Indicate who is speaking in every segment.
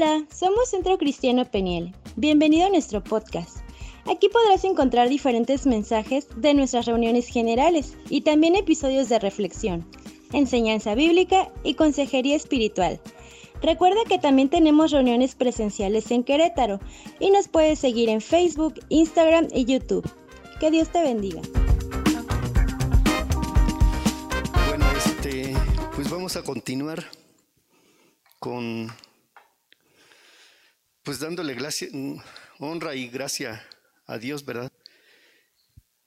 Speaker 1: Hola, somos Centro Cristiano Peniel. Bienvenido a nuestro podcast. Aquí podrás encontrar diferentes mensajes de nuestras reuniones generales y también episodios de reflexión, enseñanza bíblica y consejería espiritual. Recuerda que también tenemos reuniones presenciales en Querétaro y nos puedes seguir en Facebook, Instagram y YouTube. Que Dios te bendiga.
Speaker 2: Bueno, este, pues vamos a continuar con pues dándole honra y gracia a Dios, ¿verdad?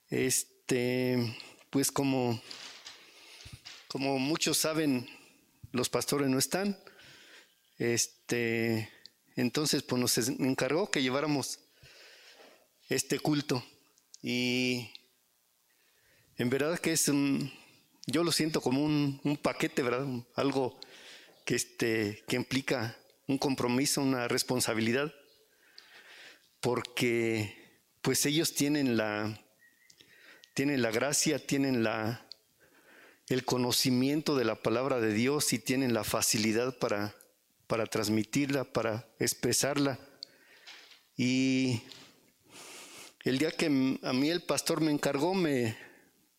Speaker 2: Este, pues como, como muchos saben, los pastores no están. Este, entonces, pues nos encargó que lleváramos este culto. Y en verdad que es un, yo lo siento como un, un paquete, ¿verdad? Algo que, este, que implica un compromiso, una responsabilidad, porque pues ellos tienen la, tienen la gracia, tienen la, el conocimiento de la palabra de Dios y tienen la facilidad para, para transmitirla, para expresarla. Y el día que a mí el pastor me encargó, me,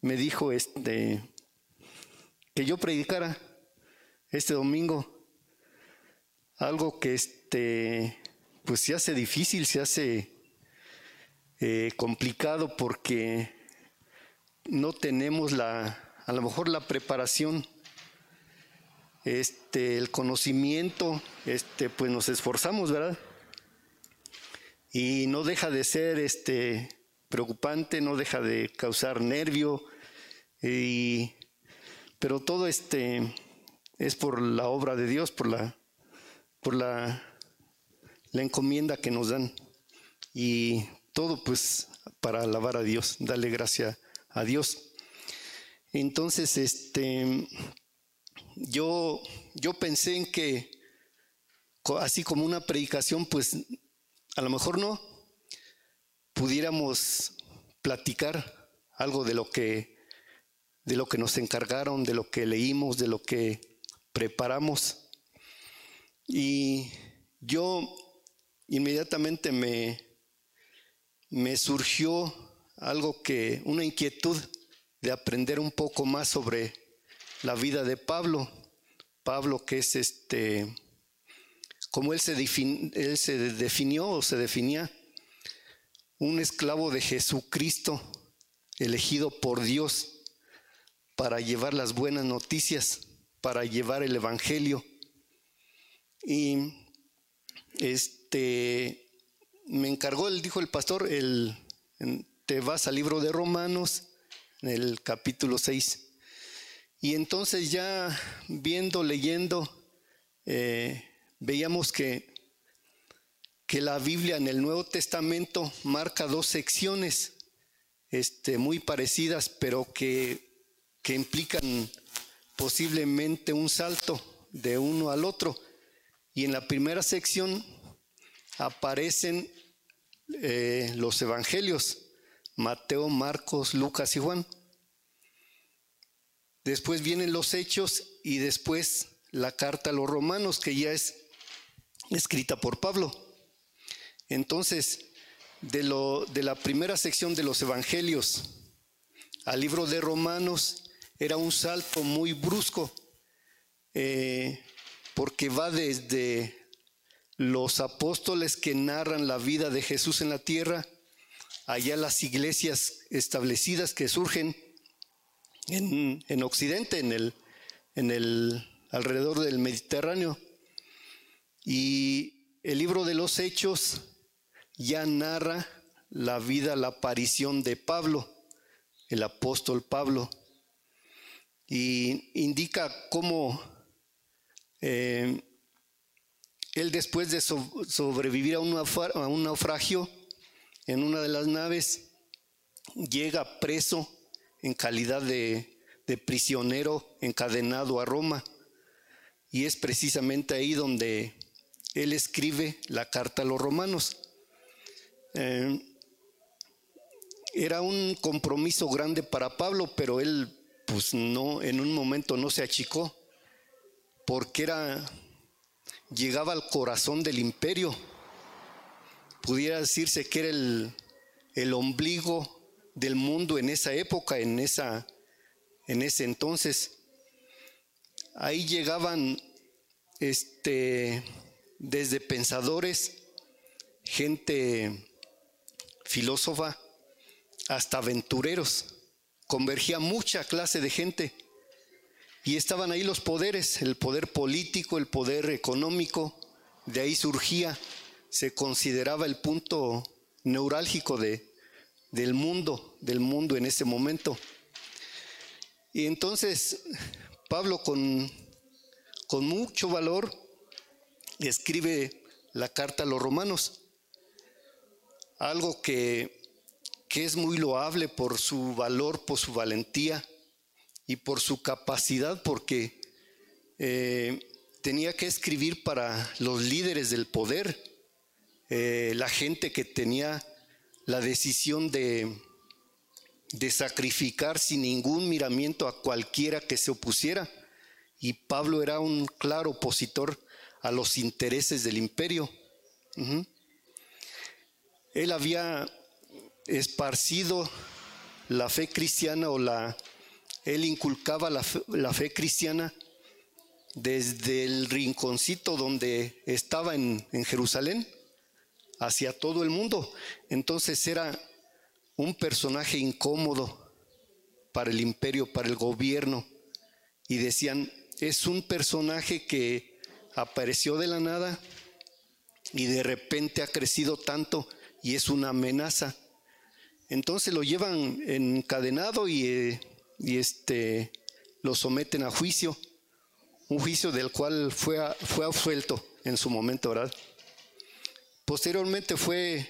Speaker 2: me dijo este, que yo predicara este domingo algo que este, pues se hace difícil, se hace eh, complicado porque no tenemos la, a lo mejor la preparación, este, el conocimiento, este, pues nos esforzamos, ¿verdad? Y no deja de ser este, preocupante, no deja de causar nervio, pero todo este es por la obra de Dios, por la por la, la encomienda que nos dan y todo pues para alabar a Dios, darle gracia a Dios. Entonces, este, yo, yo pensé en que así como una predicación, pues a lo mejor no, pudiéramos platicar algo de lo que, de lo que nos encargaron, de lo que leímos, de lo que preparamos. Y yo inmediatamente me, me surgió algo que, una inquietud de aprender un poco más sobre la vida de Pablo. Pablo que es este, como él se, él se definió o se definía, un esclavo de Jesucristo, elegido por Dios para llevar las buenas noticias, para llevar el Evangelio y este, me encargó, dijo el pastor, el, te vas al libro de Romanos, en el capítulo 6. Y entonces ya viendo, leyendo, eh, veíamos que, que la Biblia en el Nuevo Testamento marca dos secciones este, muy parecidas, pero que, que implican posiblemente un salto de uno al otro. Y en la primera sección aparecen eh, los evangelios, Mateo, Marcos, Lucas y Juan. Después vienen los hechos y después la carta a los romanos, que ya es escrita por Pablo. Entonces, de, lo, de la primera sección de los evangelios al libro de Romanos era un salto muy brusco. Eh, porque va desde los apóstoles que narran la vida de Jesús en la tierra, allá las iglesias establecidas que surgen en, Occidente, en el, en el alrededor del Mediterráneo. Y el libro de los Hechos ya narra la vida, la aparición de Pablo, el apóstol Pablo, y indica cómo eh, él después de sobrevivir a un, naufragio en una de las naves, llega preso en calidad de, prisionero encadenado a Roma. Y es precisamente ahí donde él escribe la carta a los romanos. Eh, era un compromiso grande para Pablo, pero él pues no, en un momento no se achicó porque era, llegaba al corazón del imperio. Pudiera decirse que era el, el ombligo del mundo en esa época, en, esa, en ese entonces. Ahí llegaban este, desde pensadores, gente filósofa, hasta aventureros. Convergía mucha clase de gente. Y estaban ahí los poderes, el poder político, el poder económico. De ahí surgía, se consideraba el punto neurálgico de, del mundo, del mundo en ese momento. Y entonces Pablo con, con mucho valor escribe la carta a los romanos, algo que, que es muy loable por su valor, por su valentía y por su capacidad, porque eh, tenía que escribir para los líderes del poder, eh, la gente que tenía la decisión de, de sacrificar sin ningún miramiento a cualquiera que se opusiera. Y Pablo era un claro opositor a los intereses del imperio. Él había esparcido la fe cristiana o la... Él inculcaba la fe, cristiana desde el rinconcito donde estaba en, en Jerusalén hacia todo el mundo. Entonces era un personaje incómodo para el imperio, para el gobierno. Y decían, es un personaje que apareció de la nada y de repente ha crecido tanto y es una amenaza. Entonces lo llevan encadenado y, eh, y este, lo someten a juicio, un juicio del cual fue, fue absuelto en su momento, ¿verdad? Posteriormente fue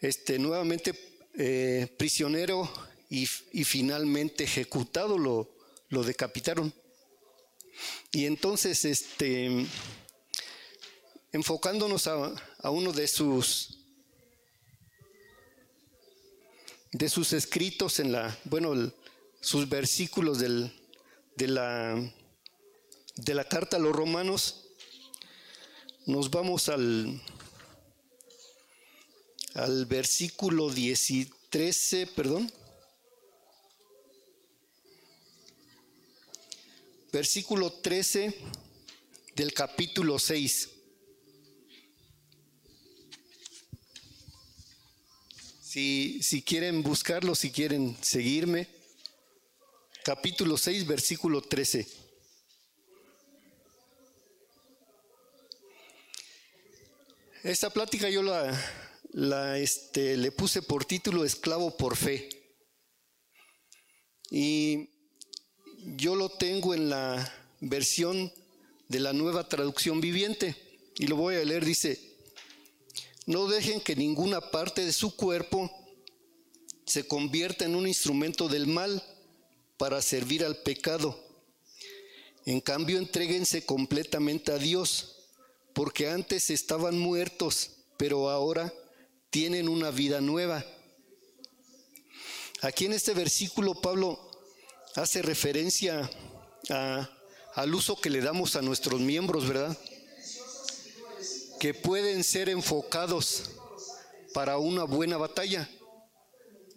Speaker 2: este, nuevamente eh, prisionero y, finalmente ejecutado, lo, lo decapitaron. Y entonces, este, enfocándonos a, uno de sus, de sus escritos en la, bueno, sus versículos del, de, la, de la carta a los romanos, nos vamos al versículo 13, perdón. Versículo 13 del capítulo 6. Si, si quieren buscarlo, si quieren seguirme, capítulo 6, versículo 13. Esta plática yo la, la, este, le puse por título Esclavo por Fe. Y yo lo tengo en la versión de la nueva traducción viviente. Y lo voy a leer, dice, no dejen que ninguna parte de su cuerpo se convierta en un instrumento del mal para servir al pecado. En cambio, entréguense completamente a Dios, porque antes estaban muertos, pero ahora tienen una vida nueva. Aquí en este versículo Pablo hace referencia al uso que le damos a nuestros miembros, ¿verdad? Que pueden ser enfocados para una buena batalla.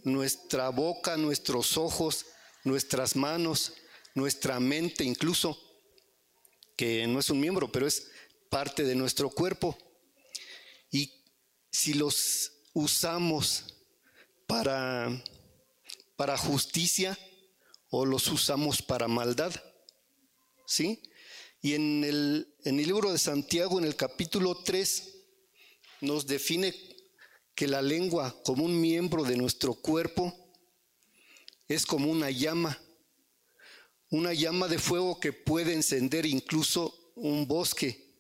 Speaker 2: Nuestra boca, nuestros ojos, nuestras manos, nuestra mente incluso, que no es un miembro, pero es parte de nuestro cuerpo. Y si los usamos para, para justicia o los usamos para maldad. ¿Sí? Y en el, en el libro de Santiago, en el capítulo 3, nos define que la lengua como un miembro de nuestro cuerpo es como una llama, una llama de fuego que puede encender incluso un bosque.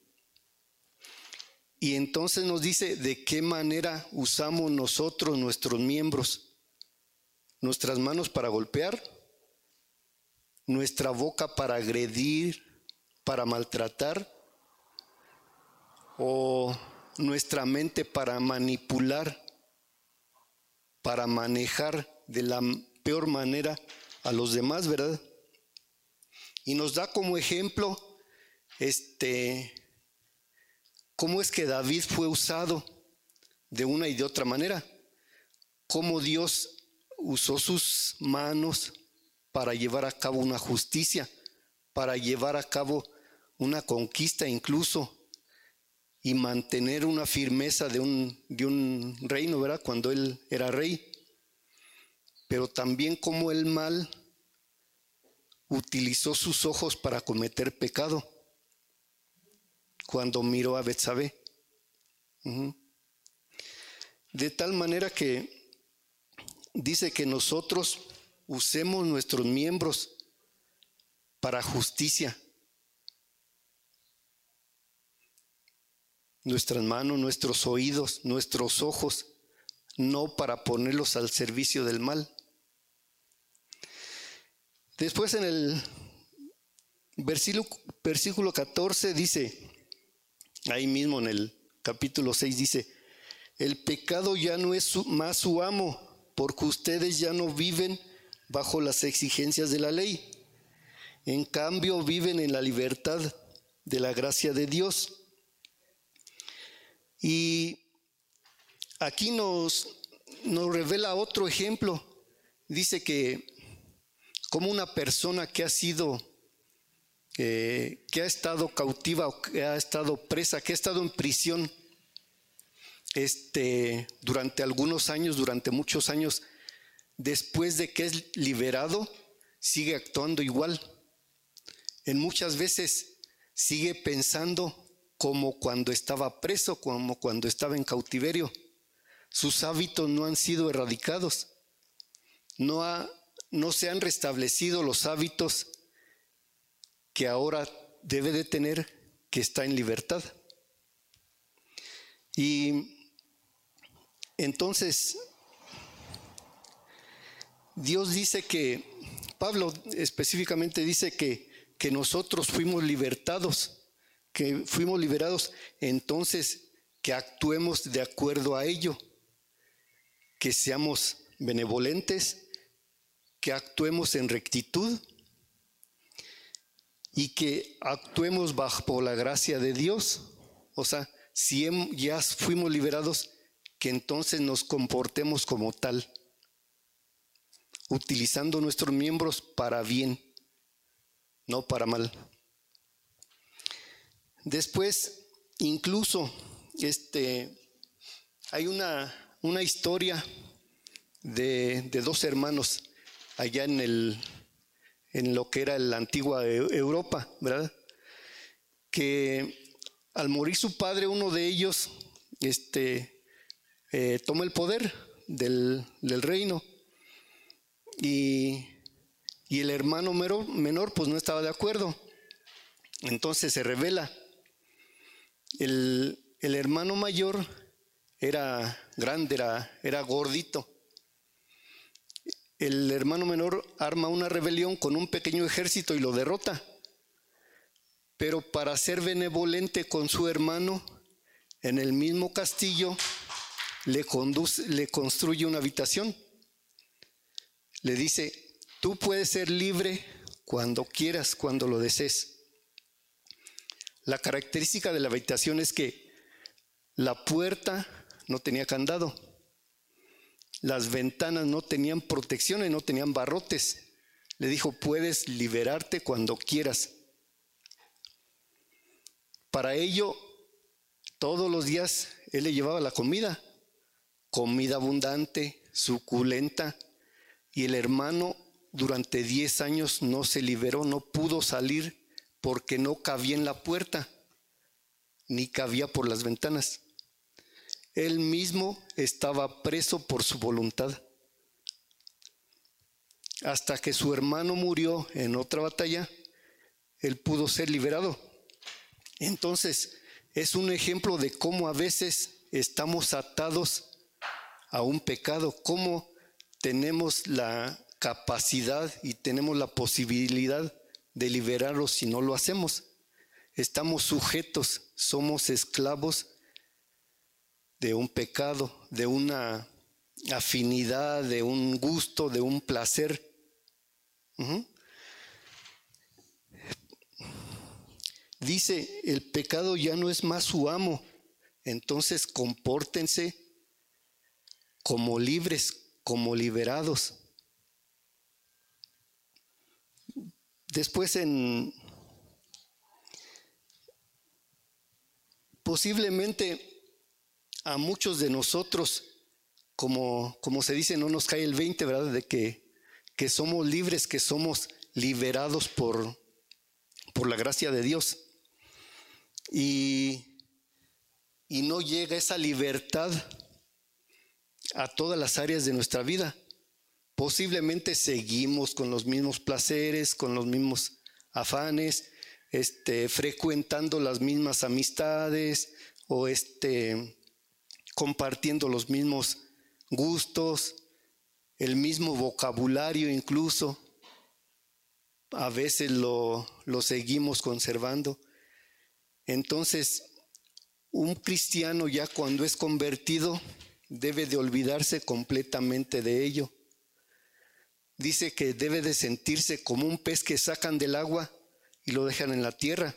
Speaker 2: Y entonces nos dice de qué manera usamos nosotros nuestros miembros. Nuestras manos para golpear, nuestra boca para agredir, para maltratar, o nuestra mente para manipular, para manejar de la peor manera a los demás, ¿verdad? Y nos da como ejemplo este cómo es que David fue usado de una y de otra manera, cómo Dios usó sus manos para llevar a cabo una justicia, para llevar a cabo una conquista incluso y mantener una firmeza de un, de un reino, ¿verdad? Cuando él era rey. Pero también como el mal utilizó sus ojos para cometer pecado cuando miró a Betsabé. De tal manera que dice que nosotros usemos nuestros miembros para justicia. Nuestras manos, nuestros oídos, nuestros ojos, no para ponerlos al servicio del mal. Después en el versículo, versículo 14 dice, ahí mismo en el capítulo 6 dice, el pecado ya no es más su amo, porque ustedes ya no viven bajo las exigencias de la ley. En cambio, viven en la libertad de la gracia de Dios. Y aquí nos, nos revela otro ejemplo. Dice que como una persona que ha sido, eh, que ha estado cautiva o que ha estado presa, que ha estado en prisión, este, durante algunos años, durante muchos años, después de que es liberado, sigue actuando igual. En muchas veces sigue pensando como cuando estaba preso, como cuando estaba en cautiverio. Sus hábitos no han sido erradicados. No, ha, no se han restablecido los hábitos que ahora debe de tener que está en libertad. Y entonces, Dios dice que, Pablo específicamente dice que, que nosotros fuimos libertados, que fuimos liberados, entonces que actuemos de acuerdo a ello, que seamos benevolentes, que actuemos en rectitud y que actuemos bajo la gracia de Dios. O sea, si ya fuimos liberados, que entonces nos comportemos como tal, utilizando nuestros miembros para bien, no para mal. Después, incluso, este, hay una, una historia de, de, dos hermanos allá en, el, en lo que era la antigua Europa, ¿verdad? Que al morir su padre, uno de ellos, este, eh, toma el poder del, reino y, el hermano menor pues no estaba de acuerdo. Entonces se revela. El, hermano mayor era grande, era, era gordito. El hermano menor arma una rebelión con un pequeño ejército y lo derrota. Pero para ser benevolente con su hermano, en el mismo castillo le, conduce, le construye una habitación. Le dice, tú puedes ser libre cuando quieras, cuando lo desees. La característica de la habitación es que la puerta no tenía candado, las ventanas no tenían protecciones, no tenían barrotes. Le dijo, puedes liberarte cuando quieras. Para ello, todos los días él le llevaba la comida comida abundante, suculenta, y el hermano durante 10 años no se liberó, no pudo salir porque no cabía en la puerta, ni cabía por las ventanas. Él mismo estaba preso por su voluntad. Hasta que su hermano murió en otra batalla, él pudo ser liberado. Entonces, es un ejemplo de cómo a veces estamos atados a un pecado, cómo tenemos la capacidad y tenemos la posibilidad de liberarlo si no lo hacemos. Estamos sujetos, somos esclavos de un pecado, de una afinidad, de un gusto, de un placer. Dice, el pecado ya no es más su amo, entonces compórtense como libres, como liberados. Después en posiblemente a muchos de nosotros, como, como se dice, no nos cae el 20, ¿verdad? De que, que somos libres, que somos liberados por, por la gracia de Dios. Y, y no llega esa libertad a todas las áreas de nuestra vida. Posiblemente seguimos con los mismos placeres, con los mismos afanes, este, frecuentando las mismas amistades o este, compartiendo los mismos gustos, el mismo vocabulario incluso. A veces lo, lo seguimos conservando. Entonces, un cristiano ya cuando es convertido debe de olvidarse completamente de ello. Dice que debe de sentirse como un pez que sacan del agua y lo dejan en la tierra.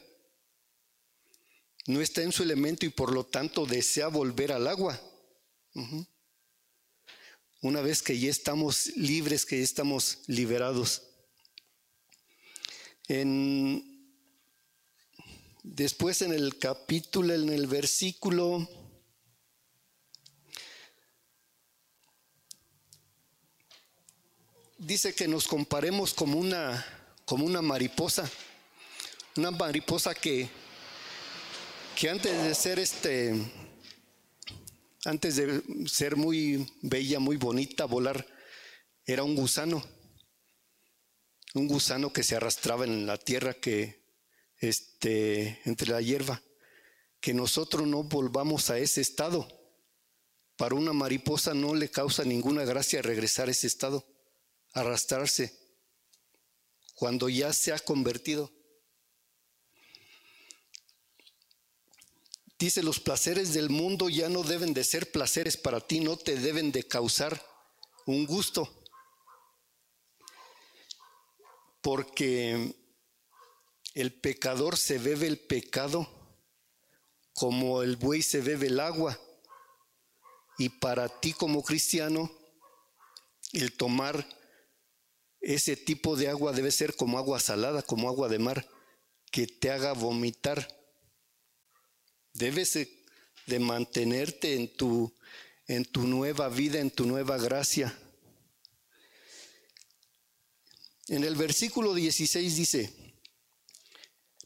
Speaker 2: No está en su elemento y por lo tanto desea volver al agua. Una vez que ya estamos libres, que ya estamos liberados. Después en el capítulo, en el versículo dice que nos comparemos como una, como una mariposa, una mariposa que, que antes de ser este, antes de ser muy bella, muy bonita, volar, era un gusano, un gusano que se arrastraba en la tierra, que este, entre la hierba, que nosotros no volvamos a ese estado. Para una mariposa no le causa ninguna gracia regresar a ese estado, arrastrarse, cuando ya se ha convertido. Dice, los placeres del mundo ya no deben de ser placeres para ti, no te deben de causar un gusto. Porque el pecador se bebe el pecado como el buey se bebe el agua. Y para ti como cristiano, el tomar ese tipo de agua debe ser como agua salada, como agua de mar, que te haga vomitar. Debes de mantenerte en tu, en tu nueva vida, en tu nueva gracia. En el versículo 16 dice,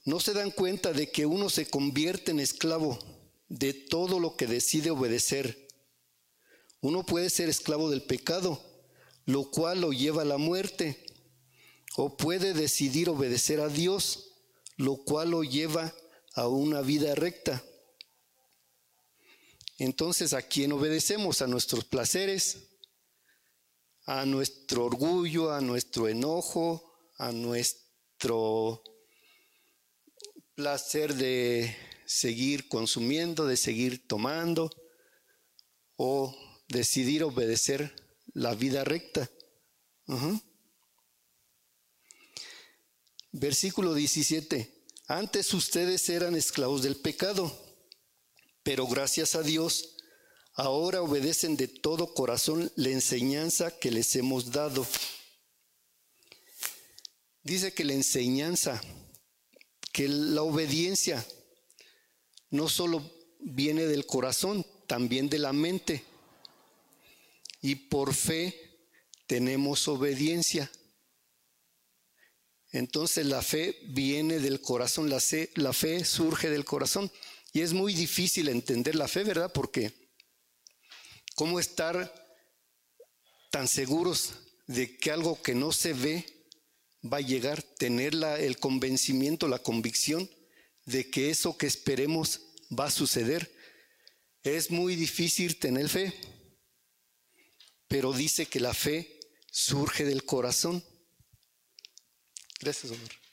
Speaker 2: no se dan cuenta de que uno se convierte en esclavo de todo lo que decide obedecer. Uno puede ser esclavo del pecado, lo cual lo lleva a la muerte, o puede decidir obedecer a Dios, lo cual lo lleva a una vida recta. Entonces, ¿a quién obedecemos? A nuestros placeres, a nuestro orgullo, a nuestro enojo, a nuestro placer de seguir consumiendo, de seguir tomando o decidir obedecer la vida recta. Versículo 17. Antes ustedes eran esclavos del pecado, pero gracias a Dios, ahora obedecen de todo corazón la enseñanza que les hemos dado. Dice que la enseñanza que la obediencia no solo viene del corazón, también de la mente. Y por fe tenemos obediencia. Entonces la fe viene del corazón, la, la fe surge del corazón. Y es muy difícil entender la fe, ¿verdad? Porque ¿cómo estar tan seguros de que algo que no se ve va a llegar, tener el convencimiento, la convicción de que eso que esperemos va a suceder. Es muy difícil tener fe, pero dice que la fe surge del corazón. Gracias, Omar.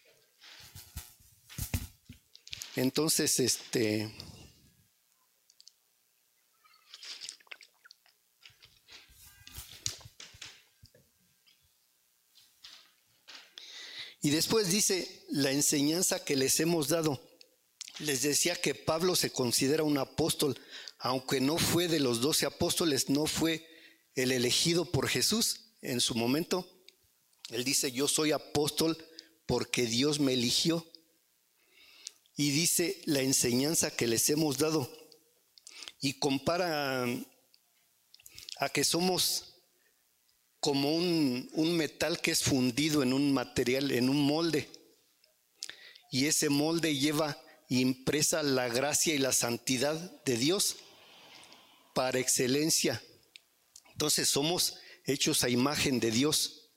Speaker 2: Entonces, este, Y después dice la enseñanza que les hemos dado. les decía que Pablo se considera un apóstol, aunque no fue de los doce apóstoles, no fue el elegido por Jesús en su momento. Él dice, yo soy apóstol porque Dios me eligió. Y dice la enseñanza que les hemos dado. Y compara a, que somos como un, un metal que es fundido en un material, en un molde. Y ese molde lleva impresa la gracia y la santidad de Dios para excelencia. Entonces somos hechos a imagen de Dios.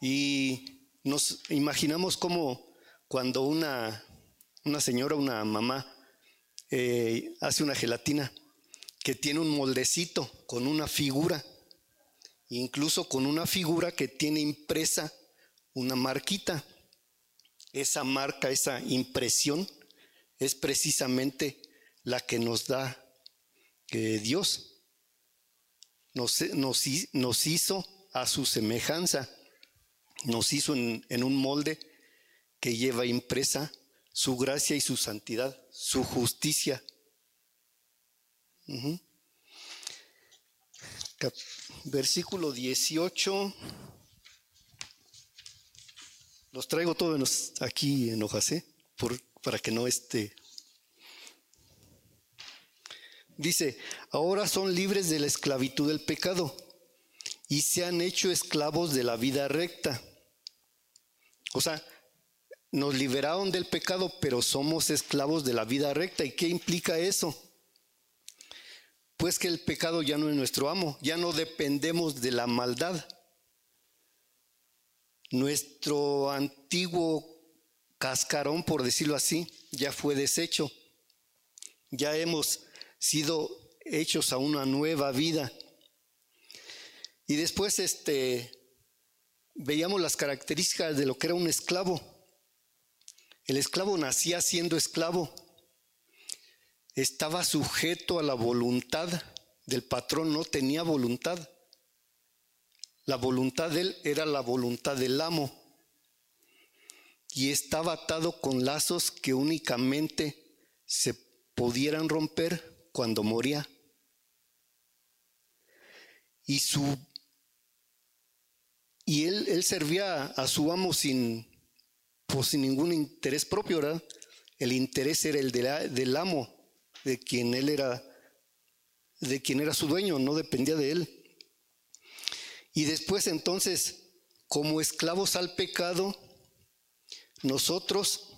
Speaker 2: Y nos imaginamos como cuando una, una señora, una mamá, eh, hace una gelatina que tiene un moldecito con una figura, incluso con una figura que tiene impresa una marquita. Esa marca, esa impresión es precisamente la que nos da que Dios. Nos, nos, hizo a su semejanza, nos hizo en, un molde que lleva impresa su gracia y su santidad, su justicia. Versículo 18. Los traigo todos aquí en hojas, ¿eh? para que no esté. Dice, ahora son libres de la esclavitud del pecado y se han hecho esclavos de la vida recta. O sea, nos liberaron del pecado, pero somos esclavos de la vida recta. ¿Y qué implica eso? Pues que el pecado ya no es nuestro amo, ya no dependemos de la maldad. Nuestro antiguo cascarón, por decirlo así, ya fue deshecho. Ya hemos sido hechos a una nueva vida. Y después este veíamos las características de lo que era un esclavo. El esclavo nacía siendo esclavo. Estaba sujeto a la voluntad del patrón, no tenía voluntad. La voluntad de él era la voluntad del amo. Y estaba atado con lazos que únicamente se pudieran romper cuando moría. Y su y él, él servía a su amo sin, pues, sin ningún interés propio, ¿verdad? El interés era el del amo, de quien él era, de quien era su dueño, no dependía de él. Y después entonces, como esclavos al pecado, nosotros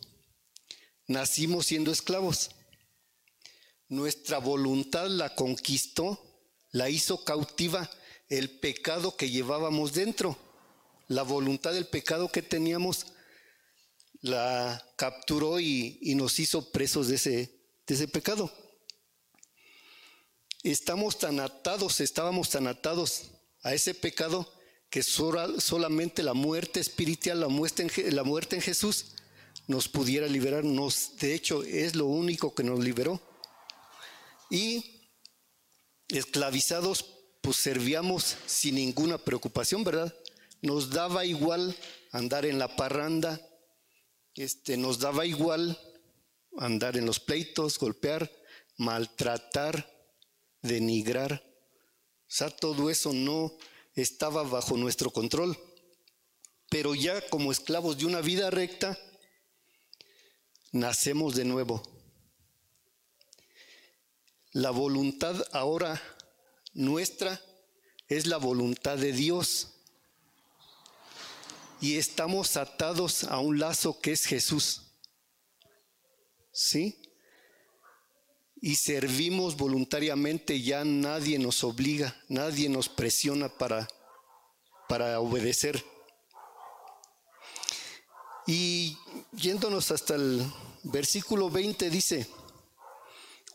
Speaker 2: nacimos siendo esclavos. Nuestra voluntad la conquistó, la hizo cautiva el pecado que llevábamos dentro. La voluntad del pecado que teníamos la capturó y, nos hizo presos de ese, de ese pecado. Estamos tan atados, estábamos tan atados a ese pecado que solamente la muerte espiritual, la muerte, en, la muerte en Jesús nos pudiera liberarnos. De hecho, es lo único que nos liberó. Y esclavizados, pues servíamos sin ninguna preocupación, ¿verdad? Nos daba igual andar en la parranda, este, nos daba igual andar en los pleitos, golpear, maltratar, denigrar. O sea, todo eso no estaba bajo nuestro control. Pero ya como esclavos de una vida recta, nacemos de nuevo. La voluntad ahora nuestra es la voluntad de Dios. Y estamos atados a un lazo que es Jesús. ¿Sí? y servimos voluntariamente, ya nadie nos obliga, nadie nos presiona para, para obedecer. Y yéndonos hasta el versículo 20 dice,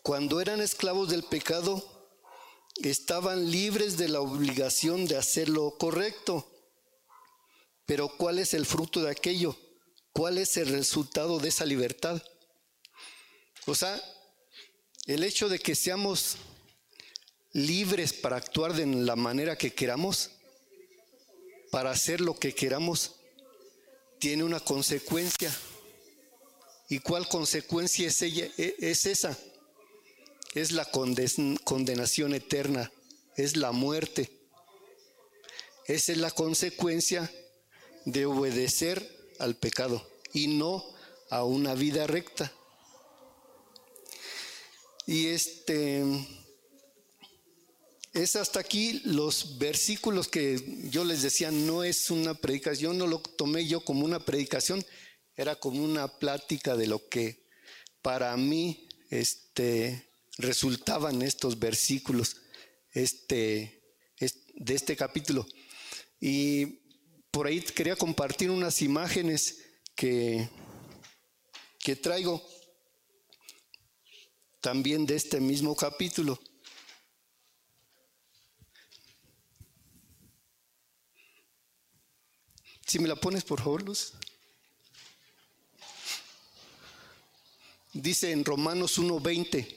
Speaker 2: cuando eran esclavos del pecado, estaban libres de la obligación de hacer lo correcto. Pero ¿cuál es el fruto de aquello? ¿Cuál es el resultado de esa libertad? O sea, el hecho de que seamos libres para actuar de la manera que queramos, para hacer lo que queramos, tiene una consecuencia. ¿Y cuál consecuencia es, ella, e, es esa? Es la condenación eterna, es la muerte. Esa es la consecuencia de obedecer al pecado y no a una vida recta. Y este es hasta aquí los versículos que yo les decía, no es una predicación, no lo tomé yo como una predicación, era como una plática de lo que para mí este, resultaban estos versículos este, de este capítulo. Y por ahí quería compartir unas imágenes que, que traigo también de este mismo capítulo. Si me la pones, por favor, Luz. Dice en Romanos 1:20,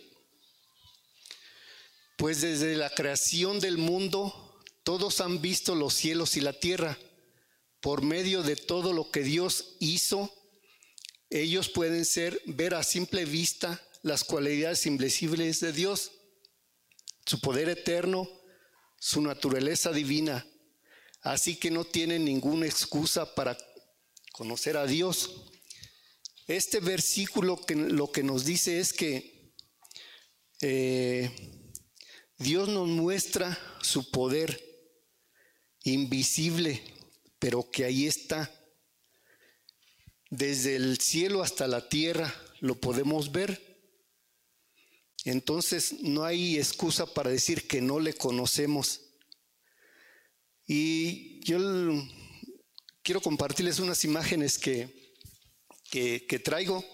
Speaker 2: pues desde la creación del mundo todos han visto los cielos y la tierra. Por medio de todo lo que Dios hizo, ellos pueden ser, ver a simple vista las cualidades invisibles de Dios, su poder eterno, su naturaleza divina. Así que no tienen ninguna excusa para conocer a Dios. Este versículo que, lo que nos dice es que eh, Dios nos muestra su poder invisible, pero que ahí está. Desde el cielo hasta la tierra lo podemos ver. Entonces no hay excusa para decir que no le conocemos. Y yo quiero compartirles unas imágenes que que, traigo,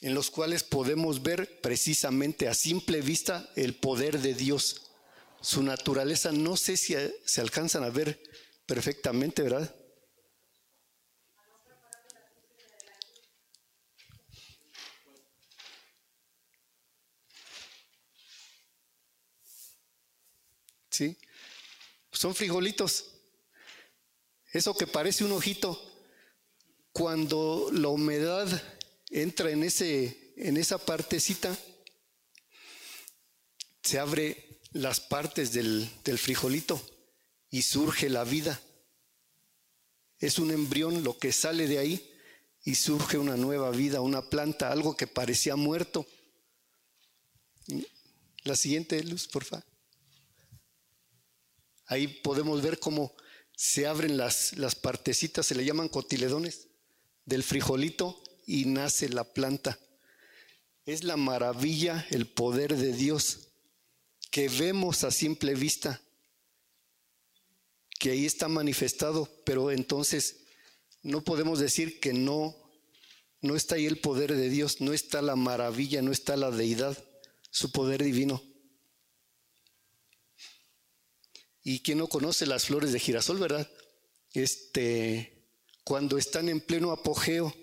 Speaker 2: en los cuales podemos ver precisamente a simple vista el poder de Dios, su naturaleza. No sé si se alcanzan a ver perfectamente, ¿verdad? ¿Sí? Son frijolitos. Eso que parece un ojito cuando la humedad entra en, ese, en esa partecita, se abre las partes del, del frijolito y surge la vida. Es un embrión lo que sale de ahí y surge una nueva vida, una planta, algo que parecía muerto. La siguiente luz, por favor. Ahí podemos ver cómo se abren las, las partecitas, se le llaman cotiledones del frijolito y nace la planta. Es la maravilla, el poder de Dios que vemos a simple vista, que ahí está manifestado, pero entonces no podemos decir que no, no está ahí el poder de Dios, no está la maravilla, no está la deidad, su poder divino. Y quien no conoce las flores de girasol, ¿verdad? Este, cuando están en pleno apogeo,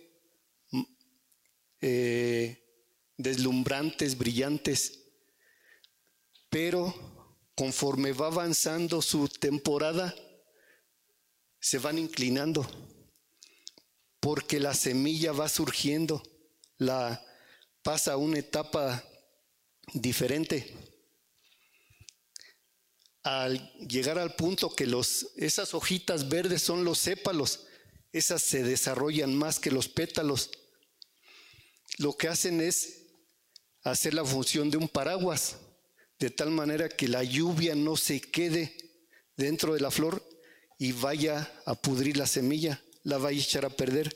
Speaker 2: eh, deslumbrantes, brillantes, pero conforme va avanzando su temporada, se van inclinando, porque la semilla va surgiendo, la pasa a una etapa diferente. Al llegar al punto que los, esas hojitas verdes son los sépalos, esas se desarrollan más que los pétalos. Lo que hacen es hacer la función de un paraguas, de tal manera que la lluvia no se quede dentro de la flor y vaya a pudrir la semilla, la vaya a echar a perder.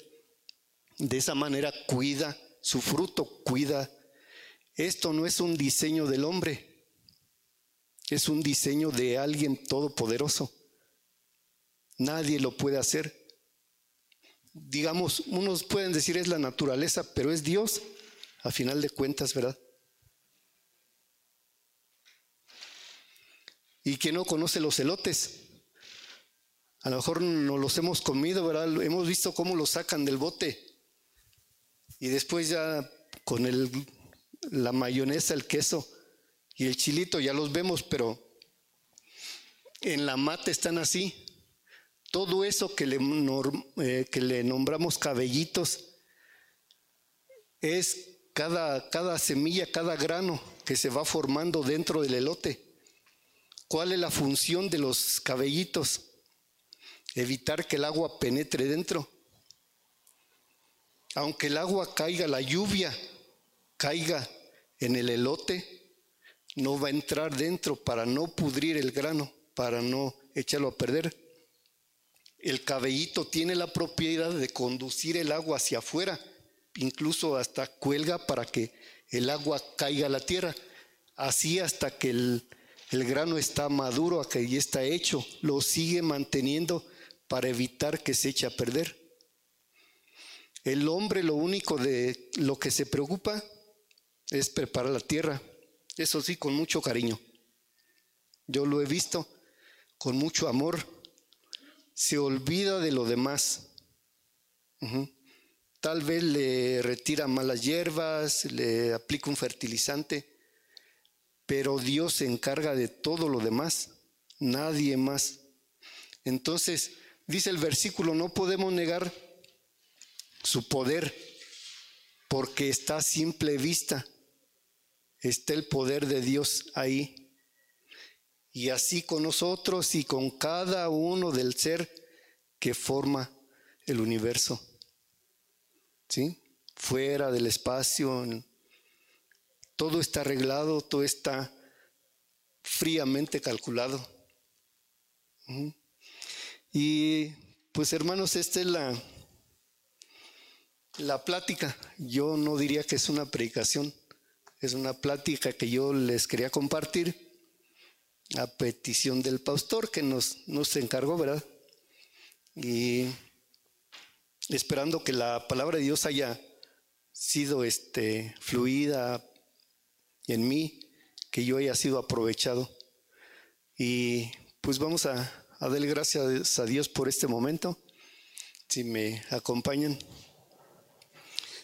Speaker 2: De esa manera cuida su fruto, cuida. Esto no es un diseño del hombre, es un diseño de alguien todopoderoso. Nadie lo puede hacer digamos, unos pueden decir es la naturaleza, pero es Dios, a final de cuentas, ¿verdad? Y que no conoce los elotes, a lo mejor no los hemos comido. Hemos visto cómo los sacan del bote. Y después ya con el, la mayonesa, el queso y el chilito ya los vemos, pero en la mata están así todo eso que le, eh, nombramos cabellitos, es cada semilla, cada grano que se va formando dentro del elote. ¿Cuál es la función de los cabellitos? Evitar que el agua penetre dentro. Aunque el agua caiga, la lluvia caiga en el elote, no va a entrar dentro para no pudrir el grano, para no echarlo a perder. El cabellito tiene la propiedad de conducir el agua hacia afuera, incluso hasta cuelga para que el agua caiga a la tierra. Así hasta que el, el grano está maduro, que ya está hecho, lo sigue manteniendo para evitar que se eche a perder. El hombre lo único de lo que se preocupa es preparar la tierra, eso sí, con mucho cariño. Yo lo he visto con mucho amor. Se olvida de lo demás. Tal vez le retira malas hierbas, le aplica un fertilizante, pero Dios se encarga de todo lo demás, nadie más. Entonces, dice el versículo, no podemos negar su poder porque está a simple vista, está el poder de Dios ahí. Y así con nosotros y con cada uno del ser que forma el universo. ¿Sí? Fuera del espacio, todo está arreglado, todo está fríamente calculado. Y pues hermanos, esta es la, la plática. Yo no diría que es una predicación, es una plática que yo les quería compartir a petición del pastor que nos, nos encargó, ¿verdad? Y esperando que la palabra de Dios haya sido este, fluida, en mí, que yo haya sido aprovechado. Y pues vamos a, a darle gracias a Dios por este momento, si me acompañan.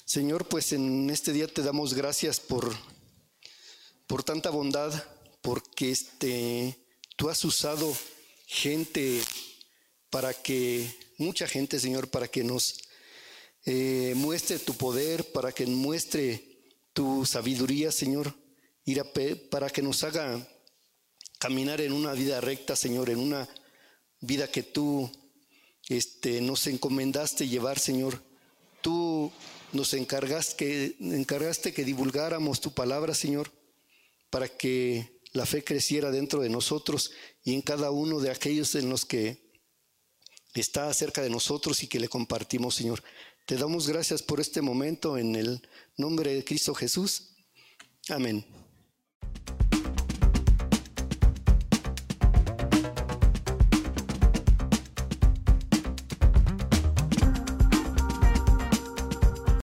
Speaker 2: Señor, pues en este día te damos gracias por, por tanta bondad, porque este, tú has usado gente para que, mucha gente, Señor, para que nos eh, muestre tu poder, para que muestre tu sabiduría, Señor ir a, para que nos haga caminar en una vida recta, Señor, en una vida que tú este, nos encomendaste llevar, Señor. Tú nos encargaste que, encargaste que divulgáramos tu palabra, Señor, para que la fe creciera dentro de nosotros y en cada uno de aquellos en los que está cerca de nosotros y que le compartimos, Señor. Te damos gracias por este momento en el nombre de Cristo Jesús. Amén.